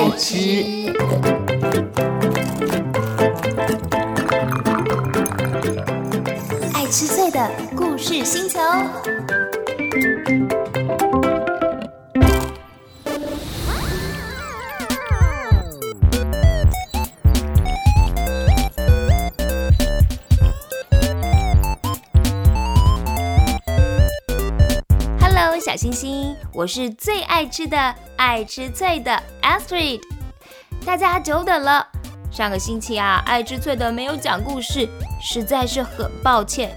爱吃，爱吃脆的故事星球。星星，我是最爱吃的爱吃脆的 Astrid。大家久等了，上个星期啊，爱吃脆的没有讲故事，实在是很抱歉。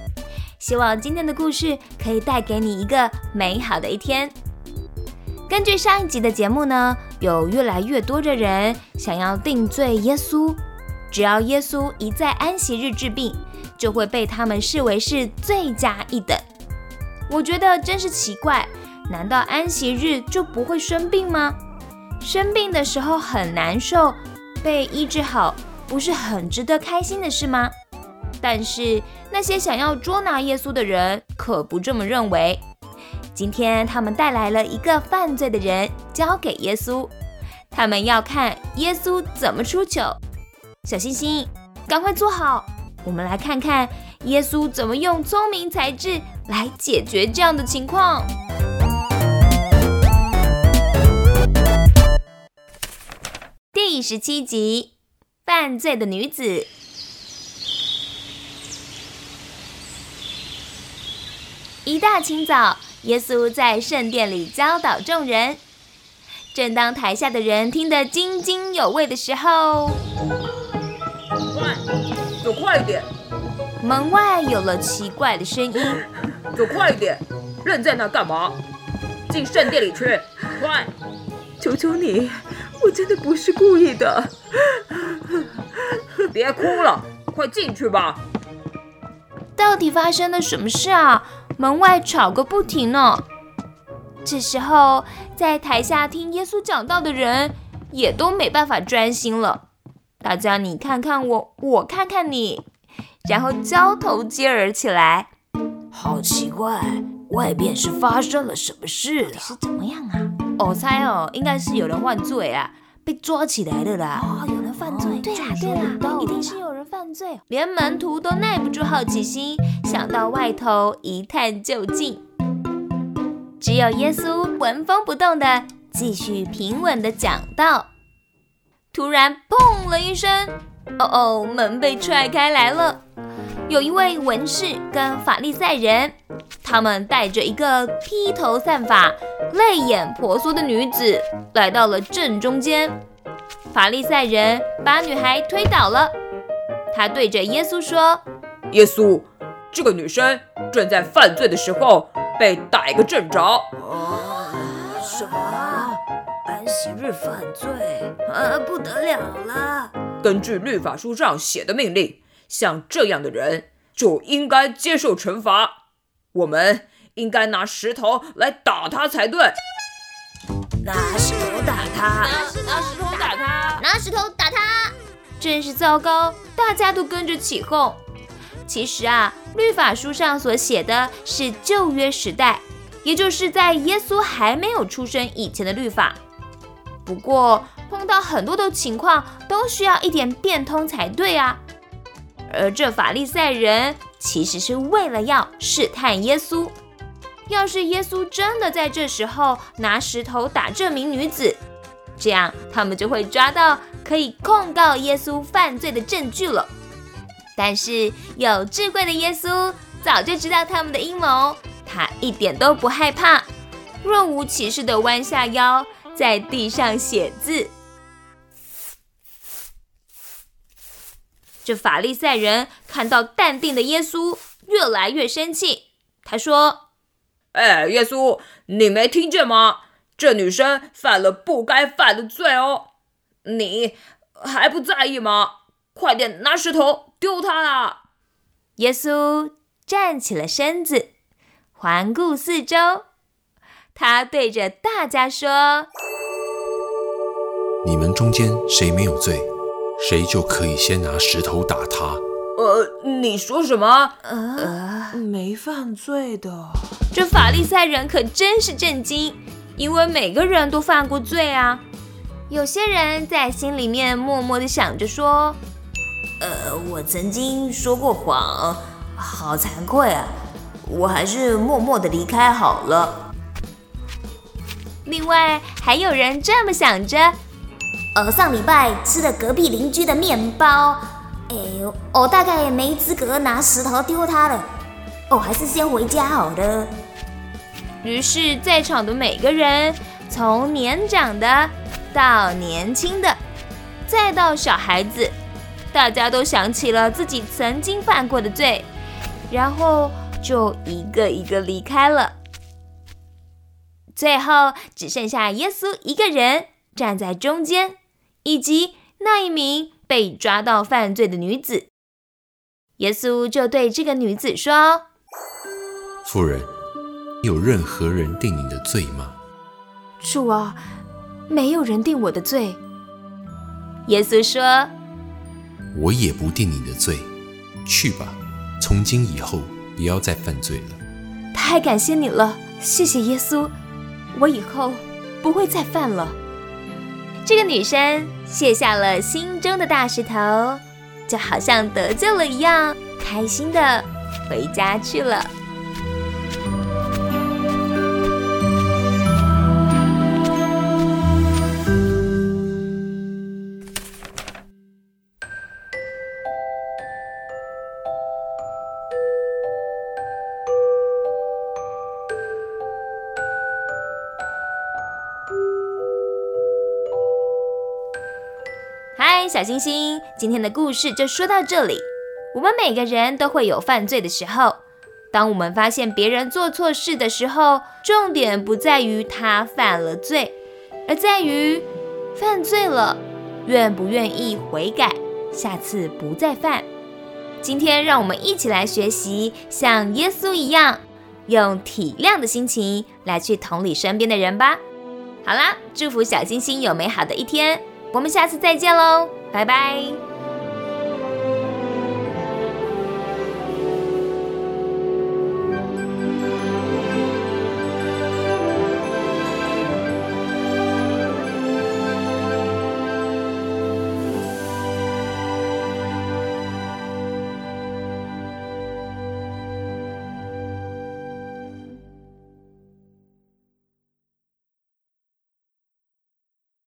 希望今天的故事可以带给你一个美好的一天。根据上一集的节目呢，有越来越多的人想要定罪耶稣，只要耶稣一在安息日治病，就会被他们视为是罪加一等。我觉得真是奇怪，难道安息日就不会生病吗？生病的时候很难受，被医治好不是很值得开心的事吗？但是那些想要捉拿耶稣的人可不这么认为。今天他们带来了一个犯罪的人交给耶稣，他们要看耶稣怎么出糗。小星星，赶快坐好，我们来看看耶稣怎么用聪明才智来解决这样的情况。第十七集，犯罪的女子。一大清早，耶稣在圣殿里教导众人。正当台下的人听得津津有味的时候，快，走快一点！门外有了奇怪的声音。走快一点！愣在那干嘛？进圣殿里去！快！求求你，我真的不是故意的。别哭了，快进去吧！到底发生了什么事啊？门外吵个不停呢。这时候，在台下听耶稣讲道的人也都没办法专心了。大家你看看我，我看看你，然后交头接耳起来。好奇怪，外边是发生了什么事了？是怎么样啊？我猜哦，应该是有人犯罪啊，被抓起来了啦。哦，有人犯罪，对啦对啦，一定是有人犯罪。连门徒都耐不住好奇心，想到外头一探究竟。只有耶稣纹风不动的继续平稳的讲道。突然，砰了一声，哦哦，门被踹开来了。有一位文士跟法利赛人，他们带着一个披头散发、泪眼婆娑的女子来到了正中间。法利赛人把女孩推倒了，他对着耶稣说：“耶稣，这个女生正在犯罪的时候被逮个正着。”什么？安息日犯罪？啊，不得了了！根据律法书上写的命令。像这样的人就应该接受惩罚，我们应该拿石头来打他才对。拿石头打他！拿石头打他！拿石头打他！真是糟糕，大家都跟着起哄。其实啊，律法书上所写的是旧约时代，也就是在耶稣还没有出生以前的律法。不过碰到很多的情况，都需要一点变通才对啊。而这法利赛人其实是为了要试探耶稣，要是耶稣真的在这时候拿石头打这名女子，这样他们就会抓到可以控告耶稣犯罪的证据了。但是有智慧的耶稣早就知道他们的阴谋，他一点都不害怕，若无其事的弯下腰，在地上写字。这法利赛人看到淡定的耶稣，越来越生气。他说：“哎，耶稣，你没听见吗？这女生犯了不该犯的罪哦，你还不在意吗？快点拿石头丢她啦！”耶稣站起了身子，环顾四周，他对着大家说：“你们中间谁没有罪？”谁就可以先拿石头打他。呃，你说什么？呃，没犯罪的。这法利赛人可真是震惊，因为每个人都犯过罪啊。有些人在心里面默默的想着说：“呃，我曾经说过谎，好惭愧啊，我还是默默的离开好了。”另外还有人这么想着：“呃，上礼拜吃了隔壁邻居的面包，哎，我大概没资格拿石头丢他了，哦，还是先回家好了。”于是，在场的每个人，从年长的到年轻的，再到小孩子，大家都想起了自己曾经犯过的罪，然后就一个一个离开了。最后，只剩下耶稣一个人站在中间，以及那一名被抓到犯罪的女子。耶稣就对这个女子说：“夫人。”有任何人定你的罪吗？主啊，没有人定我的罪。耶稣说：“我也不定你的罪，去吧，从今以后不要再犯罪了。”太感谢你了，谢谢耶稣，我以后不会再犯了。这个女生卸下了心中的大石头，就好像得救了一样，开心的回家去了。小星星，今天的故事就说到这里。我们每个人都会有犯罪的时候。当我们发现别人做错事的时候，重点不在于他犯了罪，而在于犯罪了愿不愿意悔改，下次不再犯。今天让我们一起来学习，像耶稣一样，用体谅的心情来去同理身边的人吧。好啦，祝福小星星有美好的一天。我们下次再见喽，拜拜。